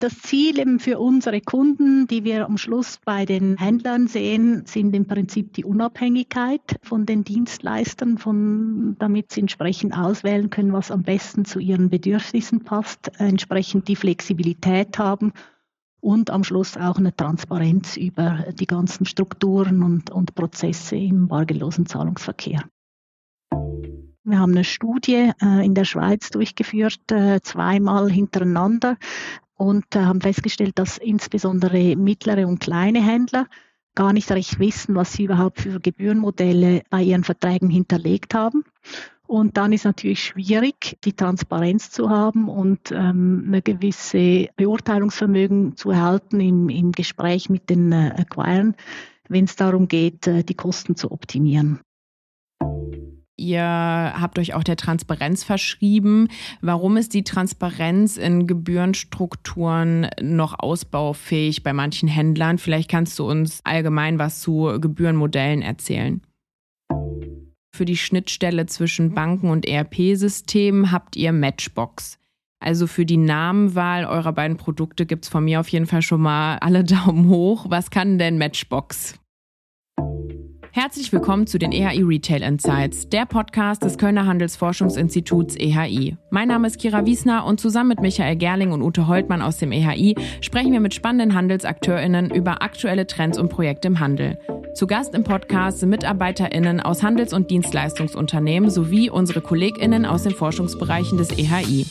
Das Ziel eben für unsere Kunden, die wir am Schluss bei den Händlern sehen, sind im Prinzip die Unabhängigkeit von den Dienstleistern, von, damit sie entsprechend auswählen können, was am besten zu ihren Bedürfnissen passt, entsprechend die Flexibilität haben und am Schluss auch eine Transparenz über die ganzen Strukturen und, und Prozesse im bargeldlosen Zahlungsverkehr. Wir haben eine Studie äh, in der Schweiz durchgeführt, äh, zweimal hintereinander und äh, haben festgestellt, dass insbesondere mittlere und kleine Händler gar nicht recht wissen, was sie überhaupt für Gebührenmodelle bei ihren Verträgen hinterlegt haben. Und dann ist natürlich schwierig, die Transparenz zu haben und ähm, eine gewisse Beurteilungsvermögen zu erhalten im, im Gespräch mit den äh, Acquiren, wenn es darum geht, äh, die Kosten zu optimieren. Ihr habt euch auch der Transparenz verschrieben. Warum ist die Transparenz in Gebührenstrukturen noch ausbaufähig bei manchen Händlern? Vielleicht kannst du uns allgemein was zu Gebührenmodellen erzählen. Für die Schnittstelle zwischen Banken und ERP-Systemen habt ihr Matchbox. Also für die Namenwahl eurer beiden Produkte gibt es von mir auf jeden Fall schon mal alle Daumen hoch. Was kann denn Matchbox? Herzlich willkommen zu den EHI Retail Insights, der Podcast des Kölner Handelsforschungsinstituts EHI. Mein Name ist Kira Wiesner und zusammen mit Michael Gerling und Ute Holtmann aus dem EHI sprechen wir mit spannenden HandelsakteurInnen über aktuelle Trends und Projekte im Handel. Zu Gast im Podcast sind MitarbeiterInnen aus Handels- und Dienstleistungsunternehmen sowie unsere KollegInnen aus den Forschungsbereichen des EHI.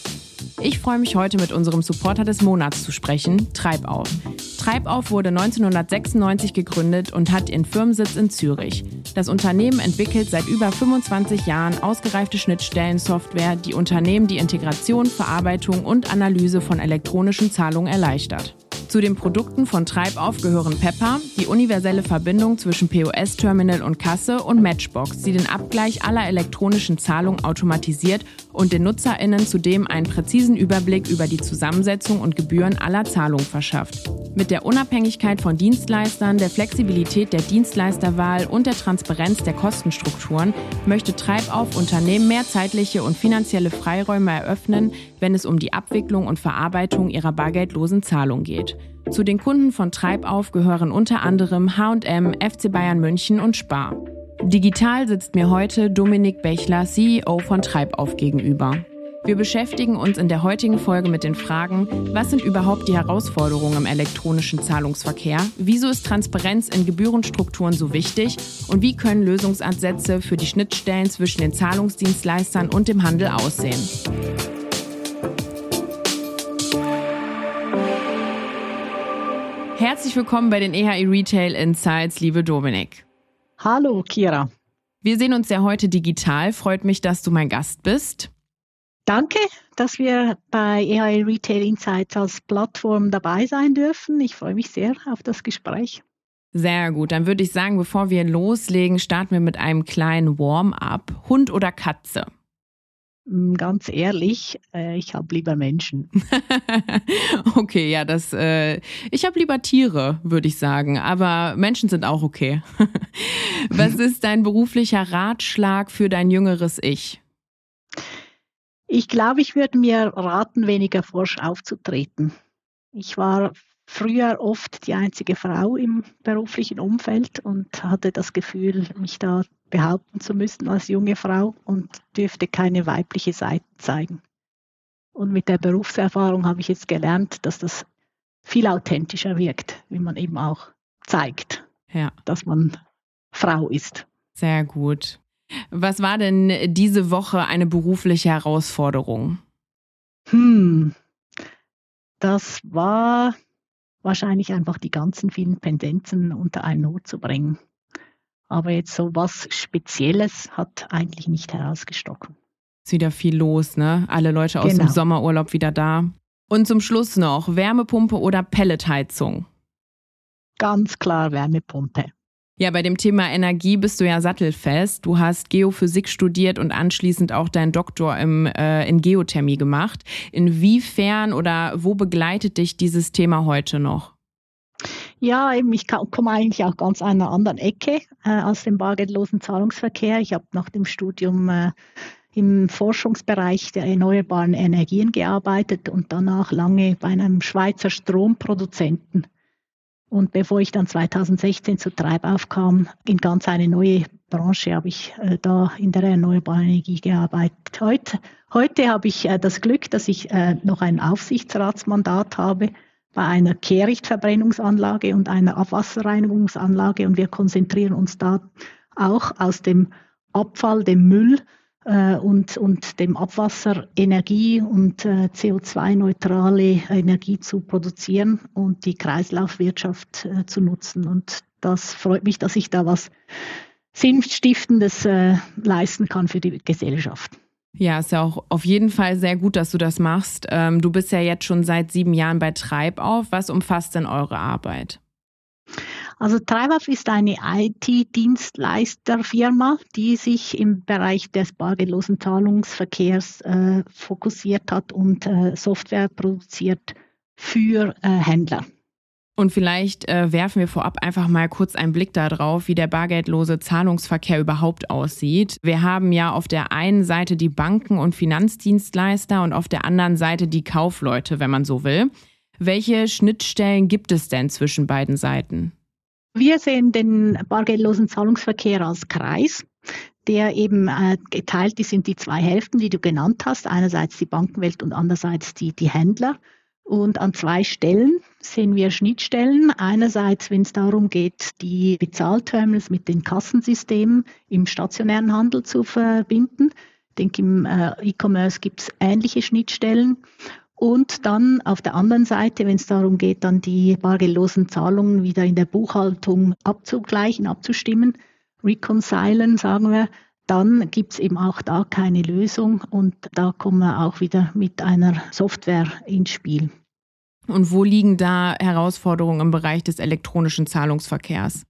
Ich freue mich heute mit unserem Supporter des Monats zu sprechen, Treibauf. Treibauf wurde 1996 gegründet und hat ihren Firmensitz in Zürich. Das Unternehmen entwickelt seit über 25 Jahren ausgereifte Schnittstellensoftware, die Unternehmen die Integration, Verarbeitung und Analyse von elektronischen Zahlungen erleichtert. Zu den Produkten von Treibauf gehören Pepper, die universelle Verbindung zwischen POS-Terminal und Kasse und Matchbox, die den Abgleich aller elektronischen Zahlungen automatisiert und den NutzerInnen zudem einen präzisen Überblick über die Zusammensetzung und Gebühren aller Zahlungen verschafft. Mit der Unabhängigkeit von Dienstleistern, der Flexibilität der Dienstleisterwahl und der Transparenz der Kostenstrukturen möchte Treibauf Unternehmen mehr zeitliche und finanzielle Freiräume eröffnen, wenn es um die Abwicklung und Verarbeitung ihrer bargeldlosen Zahlung geht. Zu den Kunden von Treibauf gehören unter anderem H&M, FC Bayern München und Spar. Digital sitzt mir heute Dominik Bechler, CEO von Treibauf gegenüber. Wir beschäftigen uns in der heutigen Folge mit den Fragen, was sind überhaupt die Herausforderungen im elektronischen Zahlungsverkehr? Wieso ist Transparenz in Gebührenstrukturen so wichtig? Und wie können Lösungsansätze für die Schnittstellen zwischen den Zahlungsdienstleistern und dem Handel aussehen? Herzlich willkommen bei den EHI Retail Insights, liebe Dominik. Hallo, Kira. Wir sehen uns ja heute digital. Freut mich, dass du mein Gast bist. Danke, dass wir bei EHI Retail Insights als Plattform dabei sein dürfen. Ich freue mich sehr auf das Gespräch. Sehr gut. Dann würde ich sagen, bevor wir loslegen, starten wir mit einem kleinen Warm-up. Hund oder Katze? Hm, ganz ehrlich, äh, ich habe lieber Menschen. okay, ja, das. Äh, ich habe lieber Tiere, würde ich sagen. Aber Menschen sind auch okay. Was ist dein beruflicher Ratschlag für dein jüngeres Ich? Ich glaube, ich würde mir raten, weniger forsch aufzutreten. Ich war früher oft die einzige Frau im beruflichen Umfeld und hatte das Gefühl, mich da behaupten zu müssen als junge Frau und dürfte keine weibliche Seite zeigen. Und mit der Berufserfahrung habe ich jetzt gelernt, dass das viel authentischer wirkt, wie man eben auch zeigt, ja. dass man Frau ist. Sehr gut. Was war denn diese Woche eine berufliche Herausforderung? Hm, das war wahrscheinlich einfach die ganzen vielen Pendenzen unter einen Hut zu bringen. Aber jetzt so was Spezielles hat eigentlich nicht herausgestochen. Ist wieder viel los, ne? Alle Leute aus genau. dem Sommerurlaub wieder da. Und zum Schluss noch Wärmepumpe oder Pelletheizung? Ganz klar Wärmepumpe. Ja, bei dem Thema Energie bist du ja sattelfest. Du hast Geophysik studiert und anschließend auch deinen Doktor im, äh, in Geothermie gemacht. Inwiefern oder wo begleitet dich dieses Thema heute noch? Ja, eben, ich komme eigentlich auch ganz einer anderen Ecke äh, aus dem bargeldlosen Zahlungsverkehr. Ich habe nach dem Studium äh, im Forschungsbereich der erneuerbaren Energien gearbeitet und danach lange bei einem Schweizer Stromproduzenten. Und bevor ich dann 2016 zu Treibauf kam, in ganz eine neue Branche, habe ich äh, da in der erneuerbaren Energie gearbeitet. Heute, heute habe ich äh, das Glück, dass ich äh, noch ein Aufsichtsratsmandat habe bei einer Kehrichtverbrennungsanlage und einer Abwasserreinigungsanlage und wir konzentrieren uns da auch aus dem Abfall, dem Müll äh, und, und dem Abwasser Energie und äh, CO2-neutrale Energie zu produzieren und die Kreislaufwirtschaft äh, zu nutzen. Und das freut mich, dass ich da was Sinnstiftendes äh, leisten kann für die Gesellschaft. Ja, ist ja auch auf jeden Fall sehr gut, dass du das machst. Ähm, du bist ja jetzt schon seit sieben Jahren bei Treibauf. Was umfasst denn eure Arbeit? Also Treibauf ist eine IT-Dienstleisterfirma, die sich im Bereich des bargeldlosen Zahlungsverkehrs äh, fokussiert hat und äh, Software produziert für äh, Händler. Und vielleicht äh, werfen wir vorab einfach mal kurz einen Blick darauf, wie der bargeldlose Zahlungsverkehr überhaupt aussieht. Wir haben ja auf der einen Seite die Banken und Finanzdienstleister und auf der anderen Seite die Kaufleute, wenn man so will. Welche Schnittstellen gibt es denn zwischen beiden Seiten? Wir sehen den bargeldlosen Zahlungsverkehr als Kreis der eben äh, geteilt ist in die zwei Hälften, die du genannt hast. Einerseits die Bankenwelt und andererseits die, die Händler. Und an zwei Stellen sehen wir Schnittstellen. Einerseits, wenn es darum geht, die Bezahlterminals mit den Kassensystemen im stationären Handel zu verbinden. Ich denke, im äh, E-Commerce gibt es ähnliche Schnittstellen. Und dann auf der anderen Seite, wenn es darum geht, dann die bargeldlosen Zahlungen wieder in der Buchhaltung abzugleichen, abzustimmen, reconcilen, sagen wir, dann gibt es eben auch da keine Lösung und da kommen wir auch wieder mit einer Software ins Spiel. Und wo liegen da Herausforderungen im Bereich des elektronischen Zahlungsverkehrs?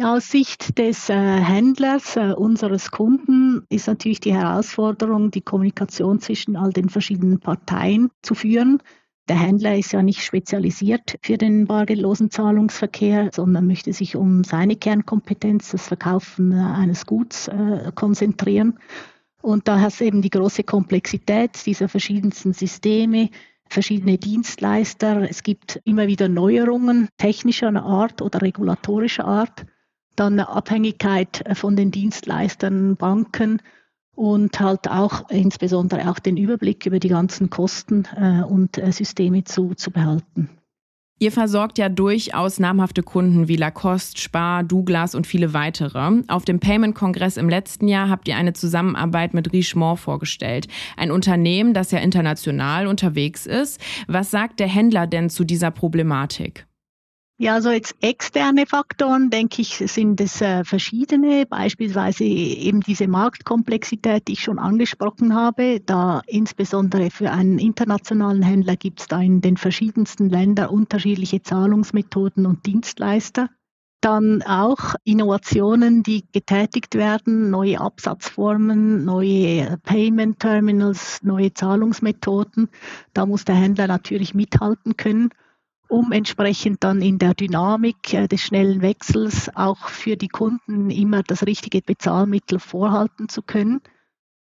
Ja, aus Sicht des äh, Händlers, äh, unseres Kunden, ist natürlich die Herausforderung, die Kommunikation zwischen all den verschiedenen Parteien zu führen. Der Händler ist ja nicht spezialisiert für den bargeldlosen Zahlungsverkehr, sondern möchte sich um seine Kernkompetenz, das Verkaufen äh, eines Guts, äh, konzentrieren. Und da hast du eben die große Komplexität dieser verschiedensten Systeme, verschiedene Dienstleister. Es gibt immer wieder Neuerungen technischer Art oder regulatorischer Art. Dann Abhängigkeit von den Dienstleistern, Banken und halt auch insbesondere auch den Überblick über die ganzen Kosten äh, und äh, Systeme zu, zu behalten. Ihr versorgt ja durchaus namhafte Kunden wie Lacoste, Spar, Douglas und viele weitere. Auf dem Payment-Kongress im letzten Jahr habt ihr eine Zusammenarbeit mit Richemont vorgestellt. Ein Unternehmen, das ja international unterwegs ist. Was sagt der Händler denn zu dieser Problematik? Ja, also jetzt externe Faktoren, denke ich, sind es äh, verschiedene, beispielsweise eben diese Marktkomplexität, die ich schon angesprochen habe, da insbesondere für einen internationalen Händler gibt es da in den verschiedensten Ländern unterschiedliche Zahlungsmethoden und Dienstleister. Dann auch Innovationen, die getätigt werden, neue Absatzformen, neue Payment Terminals, neue Zahlungsmethoden. Da muss der Händler natürlich mithalten können um entsprechend dann in der Dynamik äh, des schnellen Wechsels auch für die Kunden immer das richtige Bezahlmittel vorhalten zu können.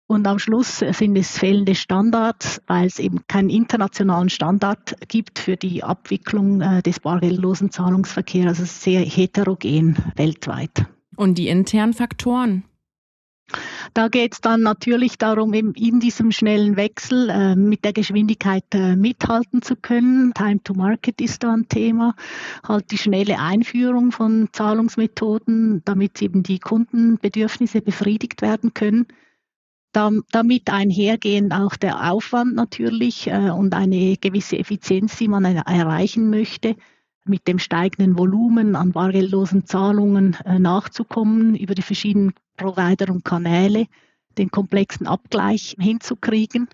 Und am Schluss sind es fehlende Standards, weil es eben keinen internationalen Standard gibt für die Abwicklung äh, des bargeldlosen Zahlungsverkehrs. Also sehr heterogen weltweit. Und die internen Faktoren? Da geht es dann natürlich darum, in diesem schnellen Wechsel äh, mit der Geschwindigkeit äh, mithalten zu können. Time to Market ist da ein Thema. Halt die schnelle Einführung von Zahlungsmethoden, damit eben die Kundenbedürfnisse befriedigt werden können. Da, damit einhergehend auch der Aufwand natürlich äh, und eine gewisse Effizienz, die man erreichen möchte mit dem steigenden Volumen an bargeldlosen Zahlungen äh, nachzukommen, über die verschiedenen Provider und Kanäle den komplexen Abgleich hinzukriegen.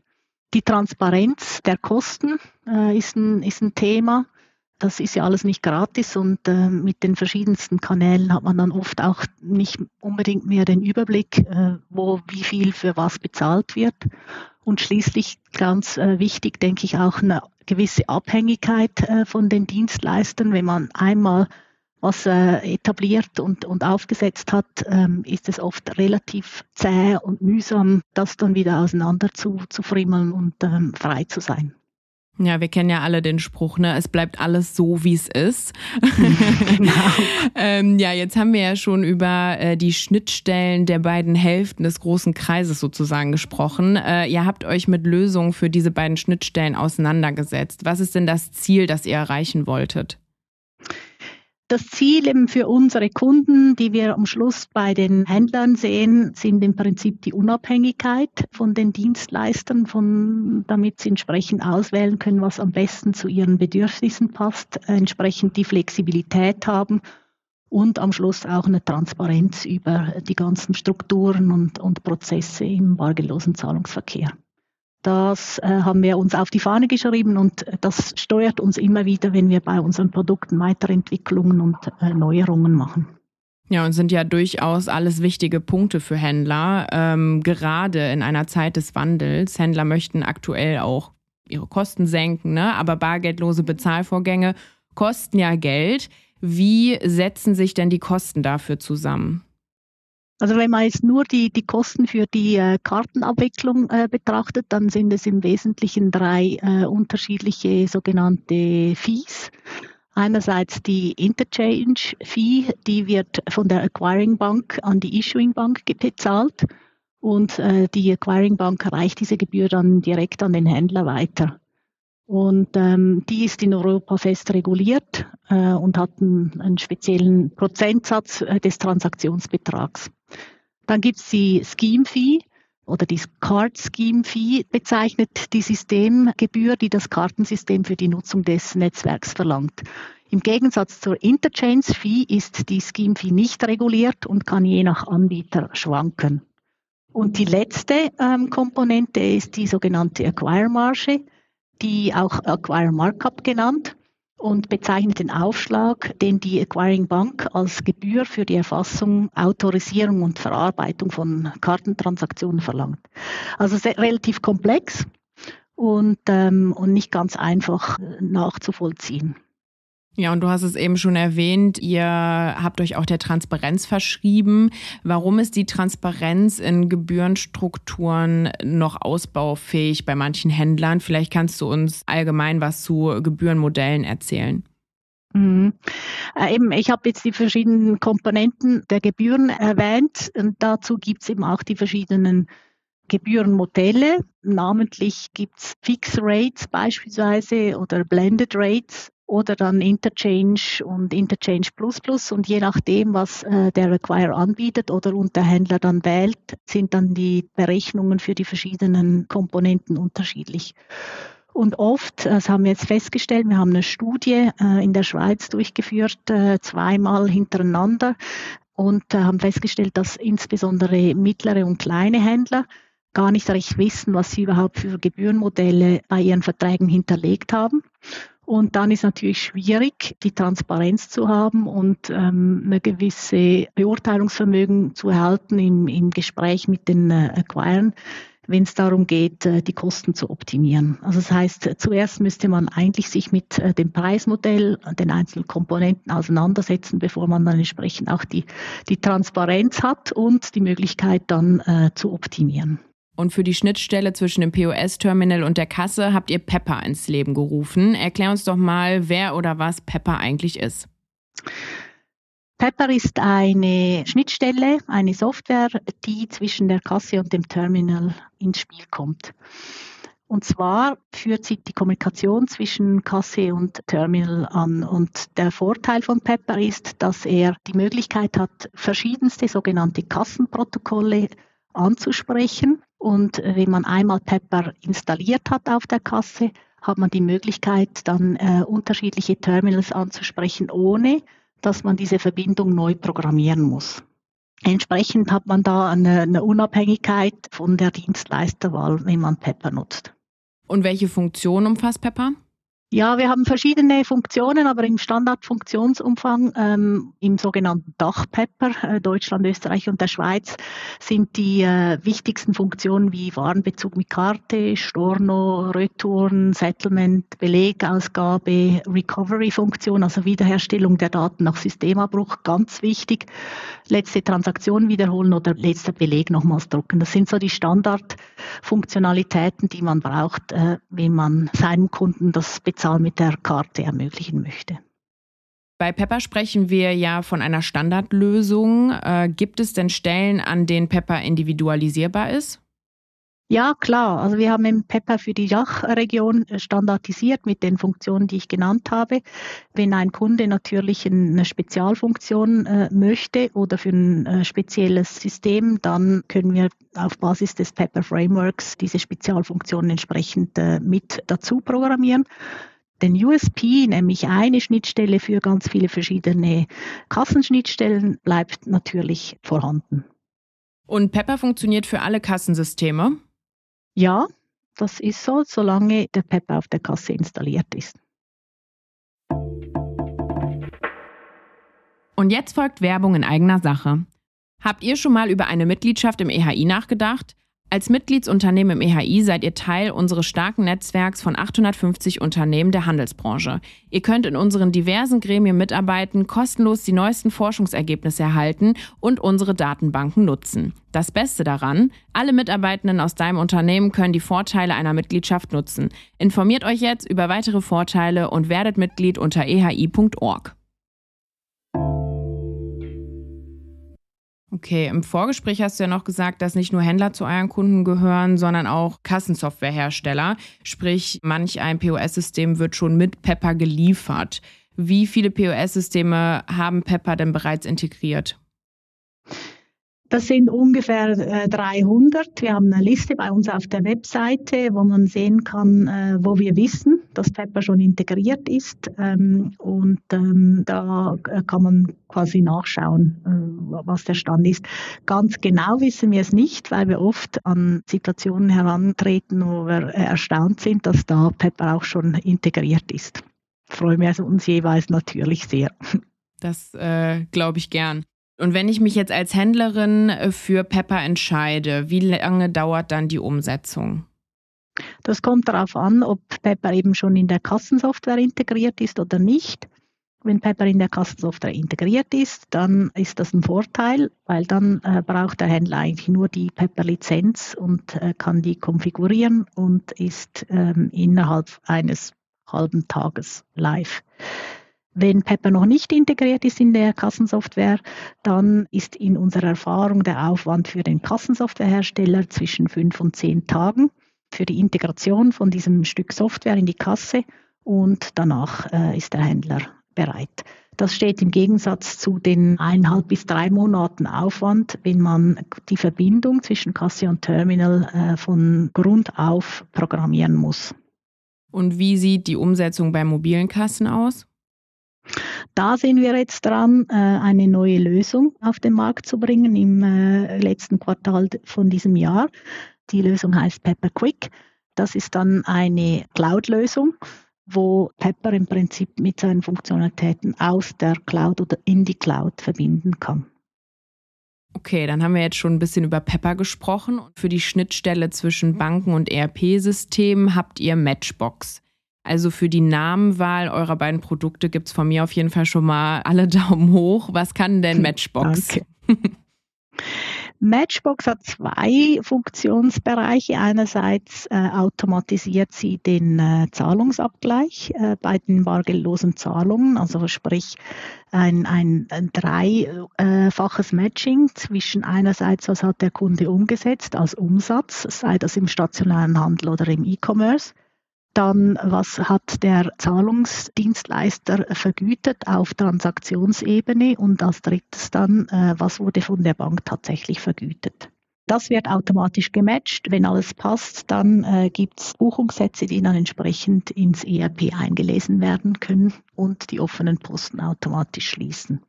Die Transparenz der Kosten äh, ist, ein, ist ein Thema. Das ist ja alles nicht gratis und äh, mit den verschiedensten Kanälen hat man dann oft auch nicht unbedingt mehr den Überblick, wo wie viel für was bezahlt wird. Und schließlich ganz wichtig, denke ich, auch eine gewisse Abhängigkeit äh, von den Dienstleistern. Wenn man einmal was äh, etabliert und, und aufgesetzt hat, ähm, ist es oft relativ zäh und mühsam, das dann wieder auseinander zu, zu frimmeln und ähm, frei zu sein. Ja, wir kennen ja alle den Spruch, ne? Es bleibt alles so, wie es ist. genau. ähm, ja, jetzt haben wir ja schon über äh, die Schnittstellen der beiden Hälften des großen Kreises sozusagen gesprochen. Äh, ihr habt euch mit Lösungen für diese beiden Schnittstellen auseinandergesetzt. Was ist denn das Ziel, das ihr erreichen wolltet? Das Ziel eben für unsere Kunden, die wir am Schluss bei den Händlern sehen, sind im Prinzip die Unabhängigkeit von den Dienstleistern, von, damit sie entsprechend auswählen können, was am besten zu ihren Bedürfnissen passt, entsprechend die Flexibilität haben und am Schluss auch eine Transparenz über die ganzen Strukturen und, und Prozesse im bargeldlosen Zahlungsverkehr. Das äh, haben wir uns auf die Fahne geschrieben und das steuert uns immer wieder, wenn wir bei unseren Produkten Weiterentwicklungen und äh, Neuerungen machen. Ja, und sind ja durchaus alles wichtige Punkte für Händler, ähm, gerade in einer Zeit des Wandels. Händler möchten aktuell auch ihre Kosten senken, ne? aber bargeldlose Bezahlvorgänge kosten ja Geld. Wie setzen sich denn die Kosten dafür zusammen? Also wenn man jetzt nur die, die Kosten für die äh, Kartenabwicklung äh, betrachtet, dann sind es im Wesentlichen drei äh, unterschiedliche sogenannte Fees. Einerseits die Interchange Fee, die wird von der Acquiring Bank an die Issuing Bank bezahlt und äh, die Acquiring Bank reicht diese Gebühr dann direkt an den Händler weiter. Und ähm, die ist in Europa fest reguliert äh, und hat einen, einen speziellen Prozentsatz äh, des Transaktionsbetrags. Dann gibt es die Scheme Fee oder die Card Scheme Fee bezeichnet die Systemgebühr, die das Kartensystem für die Nutzung des Netzwerks verlangt. Im Gegensatz zur Interchange Fee ist die Scheme Fee nicht reguliert und kann je nach Anbieter schwanken. Und die letzte ähm, Komponente ist die sogenannte Acquire Marge die auch Acquire Markup genannt und bezeichnet den Aufschlag, den die Acquiring Bank als Gebühr für die Erfassung, Autorisierung und Verarbeitung von Kartentransaktionen verlangt. Also sehr, relativ komplex und, ähm, und nicht ganz einfach nachzuvollziehen. Ja, und du hast es eben schon erwähnt, ihr habt euch auch der Transparenz verschrieben. Warum ist die Transparenz in Gebührenstrukturen noch ausbaufähig bei manchen Händlern? Vielleicht kannst du uns allgemein was zu Gebührenmodellen erzählen. Mhm. Äh, eben, ich habe jetzt die verschiedenen Komponenten der Gebühren erwähnt und dazu gibt es eben auch die verschiedenen Gebührenmodelle. Namentlich gibt es Fix Rates beispielsweise oder Blended Rates oder dann Interchange und Interchange Plus Plus und je nachdem, was äh, der Acquire anbietet oder und der Händler dann wählt, sind dann die Berechnungen für die verschiedenen Komponenten unterschiedlich. Und oft, das haben wir jetzt festgestellt, wir haben eine Studie äh, in der Schweiz durchgeführt, äh, zweimal hintereinander und äh, haben festgestellt, dass insbesondere mittlere und kleine Händler gar nicht recht wissen, was sie überhaupt für Gebührenmodelle bei ihren Verträgen hinterlegt haben. Und dann ist natürlich schwierig, die Transparenz zu haben und ähm, eine gewisse Beurteilungsvermögen zu erhalten im, im Gespräch mit den äh, Acquiren, wenn es darum geht, äh, die Kosten zu optimieren. Also das heißt, zuerst müsste man eigentlich sich mit äh, dem Preismodell, den einzelnen Komponenten auseinandersetzen, bevor man dann entsprechend auch die, die Transparenz hat und die Möglichkeit dann äh, zu optimieren. Und für die Schnittstelle zwischen dem POS-Terminal und der Kasse habt ihr Pepper ins Leben gerufen. Erklär uns doch mal, wer oder was Pepper eigentlich ist. Pepper ist eine Schnittstelle, eine Software, die zwischen der Kasse und dem Terminal ins Spiel kommt. Und zwar führt sie die Kommunikation zwischen Kasse und Terminal an. Und der Vorteil von Pepper ist, dass er die Möglichkeit hat, verschiedenste sogenannte Kassenprotokolle anzusprechen. Und wenn man einmal Pepper installiert hat auf der Kasse, hat man die Möglichkeit, dann äh, unterschiedliche Terminals anzusprechen, ohne dass man diese Verbindung neu programmieren muss. Entsprechend hat man da eine, eine Unabhängigkeit von der Dienstleisterwahl, wenn man Pepper nutzt. Und welche Funktion umfasst Pepper? Ja, wir haben verschiedene Funktionen, aber im Standardfunktionsumfang ähm, im sogenannten Dachpepper, äh, Deutschland, Österreich und der Schweiz, sind die äh, wichtigsten Funktionen wie Warenbezug mit Karte, Storno, Retouren, Settlement, Belegausgabe, Recovery-Funktion, also Wiederherstellung der Daten nach Systemabbruch, ganz wichtig. Letzte Transaktion wiederholen oder letzter Beleg nochmals drucken. Das sind so die Standardfunktionalitäten, die man braucht, äh, wenn man seinem Kunden das bezahlt Bezahlen mit der Karte ermöglichen möchte. Bei Pepper sprechen wir ja von einer Standardlösung. Äh, gibt es denn Stellen, an denen Pepper individualisierbar ist? Ja, klar. Also wir haben Pepper für die Dachregion standardisiert mit den Funktionen, die ich genannt habe. Wenn ein Kunde natürlich eine Spezialfunktion äh, möchte oder für ein äh, spezielles System, dann können wir auf Basis des Pepper Frameworks diese Spezialfunktionen entsprechend äh, mit dazu programmieren den USP, nämlich eine Schnittstelle für ganz viele verschiedene Kassenschnittstellen, bleibt natürlich vorhanden. Und Pepper funktioniert für alle Kassensysteme? Ja, das ist so, solange der Pepper auf der Kasse installiert ist. Und jetzt folgt Werbung in eigener Sache. Habt ihr schon mal über eine Mitgliedschaft im EHI nachgedacht? Als Mitgliedsunternehmen im EHI seid ihr Teil unseres starken Netzwerks von 850 Unternehmen der Handelsbranche. Ihr könnt in unseren diversen Gremien mitarbeiten, kostenlos die neuesten Forschungsergebnisse erhalten und unsere Datenbanken nutzen. Das Beste daran, alle Mitarbeitenden aus deinem Unternehmen können die Vorteile einer Mitgliedschaft nutzen. Informiert euch jetzt über weitere Vorteile und werdet Mitglied unter ehi.org. Okay, im Vorgespräch hast du ja noch gesagt, dass nicht nur Händler zu euren Kunden gehören, sondern auch Kassensoftwarehersteller. Sprich, manch ein POS-System wird schon mit Pepper geliefert. Wie viele POS-Systeme haben Pepper denn bereits integriert? Das sind ungefähr 300. Äh, wir haben eine Liste bei uns auf der Webseite, wo man sehen kann, äh, wo wir wissen, dass Pepper schon integriert ist. Ähm, und ähm, da äh, kann man quasi nachschauen, was der Stand ist. Ganz genau wissen wir es nicht, weil wir oft an Situationen herantreten, wo wir erstaunt sind, dass da Pepper auch schon integriert ist. Freuen wir uns jeweils natürlich sehr. Das äh, glaube ich gern. Und wenn ich mich jetzt als Händlerin äh, für Pepper entscheide, wie lange dauert dann die Umsetzung? Das kommt darauf an, ob Pepper eben schon in der Kassensoftware integriert ist oder nicht. Wenn Pepper in der Kassensoftware integriert ist, dann ist das ein Vorteil, weil dann äh, braucht der Händler eigentlich nur die Pepper-Lizenz und äh, kann die konfigurieren und ist ähm, innerhalb eines halben Tages live. Wenn Pepper noch nicht integriert ist in der Kassensoftware, dann ist in unserer Erfahrung der Aufwand für den Kassensoftwarehersteller zwischen fünf und zehn Tagen für die Integration von diesem Stück Software in die Kasse und danach äh, ist der Händler bereit. Das steht im Gegensatz zu den eineinhalb bis drei Monaten Aufwand, wenn man die Verbindung zwischen Kasse und Terminal äh, von Grund auf programmieren muss. Und wie sieht die Umsetzung bei mobilen Kassen aus? Da sind wir jetzt dran, äh, eine neue Lösung auf den Markt zu bringen im äh, letzten Quartal von diesem Jahr. Die Lösung heißt Pepper Quick. Das ist dann eine Cloud-Lösung, wo Pepper im Prinzip mit seinen Funktionalitäten aus der Cloud oder in die Cloud verbinden kann. Okay, dann haben wir jetzt schon ein bisschen über Pepper gesprochen. für die Schnittstelle zwischen Banken und ERP-Systemen habt ihr Matchbox. Also für die Namenwahl eurer beiden Produkte gibt es von mir auf jeden Fall schon mal alle Daumen hoch. Was kann denn Matchbox? Matchbox hat zwei Funktionsbereiche. Einerseits äh, automatisiert sie den äh, Zahlungsabgleich äh, bei den bargeldlosen Zahlungen, also sprich ein, ein, ein dreifaches Matching zwischen einerseits, was hat der Kunde umgesetzt als Umsatz, sei das im stationären Handel oder im E-Commerce, dann, was hat der Zahlungsdienstleister vergütet auf Transaktionsebene? Und als drittes dann, äh, was wurde von der Bank tatsächlich vergütet? Das wird automatisch gematcht. Wenn alles passt, dann äh, gibt es Buchungssätze, die dann entsprechend ins ERP eingelesen werden können und die offenen Posten automatisch schließen.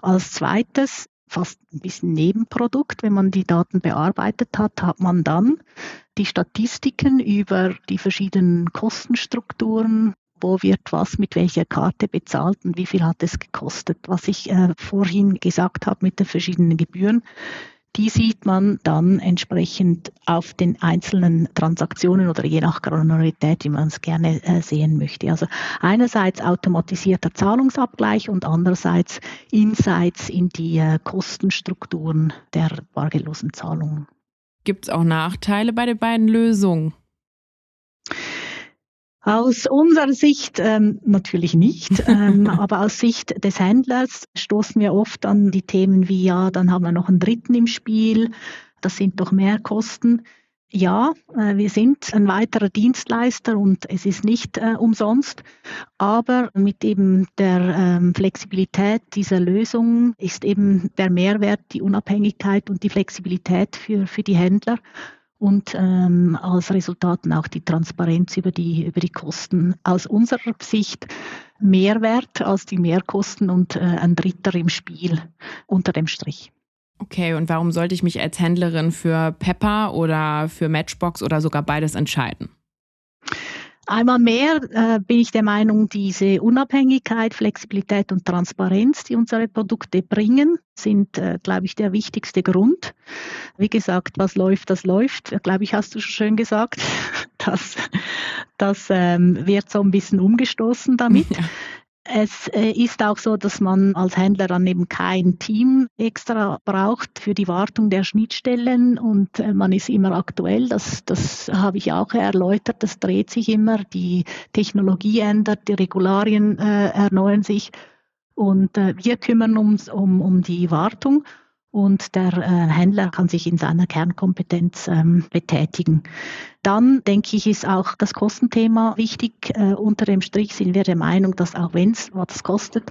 Als zweites fast ein bisschen Nebenprodukt. Wenn man die Daten bearbeitet hat, hat man dann die Statistiken über die verschiedenen Kostenstrukturen, wo wird was mit welcher Karte bezahlt und wie viel hat es gekostet. Was ich äh, vorhin gesagt habe mit den verschiedenen Gebühren, die sieht man dann entsprechend auf den einzelnen Transaktionen oder je nach Granularität, wie man es gerne äh, sehen möchte. Also einerseits automatisierter Zahlungsabgleich und andererseits Insights in die äh, Kostenstrukturen der bargeldlosen Zahlungen. Gibt es auch Nachteile bei den beiden Lösungen? Aus unserer Sicht ähm, natürlich nicht, ähm, aber aus Sicht des Händlers stoßen wir oft an die Themen wie, ja, dann haben wir noch einen Dritten im Spiel, das sind doch mehr Kosten. Ja, äh, wir sind ein weiterer Dienstleister und es ist nicht äh, umsonst, aber mit eben der ähm, Flexibilität dieser Lösung ist eben der Mehrwert, die Unabhängigkeit und die Flexibilität für, für die Händler und ähm, als Resultat auch die Transparenz über die, über die Kosten. Aus unserer Sicht Mehrwert als die Mehrkosten und äh, ein Dritter im Spiel unter dem Strich. Okay, und warum sollte ich mich als Händlerin für Pepper oder für Matchbox oder sogar beides entscheiden? Einmal mehr äh, bin ich der Meinung, diese Unabhängigkeit, Flexibilität und Transparenz, die unsere Produkte bringen, sind, äh, glaube ich, der wichtigste Grund. Wie gesagt, was läuft, das läuft. Glaube ich, hast du schon schön gesagt. Das, das ähm, wird so ein bisschen umgestoßen damit. Ja. Es äh, ist auch so, dass man als Händler dann eben kein Team extra braucht für die Wartung der Schnittstellen und äh, man ist immer aktuell. Das, das habe ich auch erläutert. Das dreht sich immer. Die Technologie ändert, die Regularien äh, erneuern sich und äh, wir kümmern uns um, um die Wartung und der äh, Händler kann sich in seiner Kernkompetenz ähm, betätigen. Dann denke ich, ist auch das Kostenthema wichtig. Äh, unter dem Strich sind wir der Meinung, dass auch wenn es was kostet,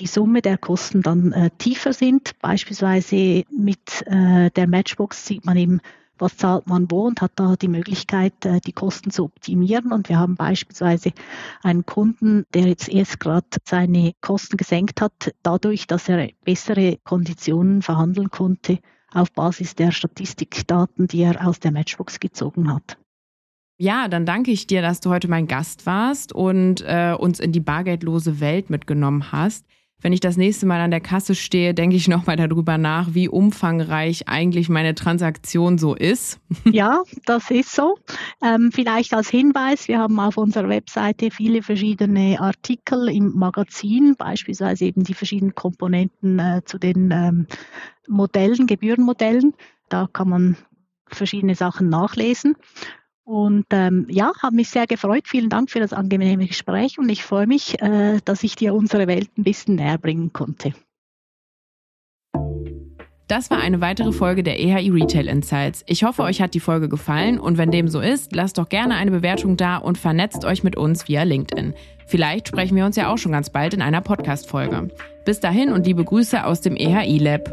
die Summe der Kosten dann äh, tiefer sind. Beispielsweise mit äh, der Matchbox sieht man eben, was zahlt man wo und hat da die Möglichkeit, äh, die Kosten zu optimieren. Und wir haben beispielsweise einen Kunden, der jetzt erst gerade seine Kosten gesenkt hat, dadurch, dass er bessere Konditionen verhandeln konnte auf Basis der Statistikdaten, die er aus der Matchbox gezogen hat. Ja, dann danke ich dir, dass du heute mein Gast warst und äh, uns in die bargeldlose Welt mitgenommen hast wenn ich das nächste Mal an der Kasse stehe, denke ich nochmal darüber nach, wie umfangreich eigentlich meine Transaktion so ist. Ja, das ist so. Ähm, vielleicht als Hinweis, wir haben auf unserer Webseite viele verschiedene Artikel im Magazin, beispielsweise eben die verschiedenen Komponenten äh, zu den ähm, Modellen, Gebührenmodellen. Da kann man verschiedene Sachen nachlesen. Und ähm, ja, habe mich sehr gefreut. Vielen Dank für das angenehme Gespräch und ich freue mich, äh, dass ich dir unsere Welt ein bisschen näher bringen konnte. Das war eine weitere Folge der EHI Retail Insights. Ich hoffe, euch hat die Folge gefallen und wenn dem so ist, lasst doch gerne eine Bewertung da und vernetzt euch mit uns via LinkedIn. Vielleicht sprechen wir uns ja auch schon ganz bald in einer Podcast-Folge. Bis dahin und liebe Grüße aus dem EHI Lab.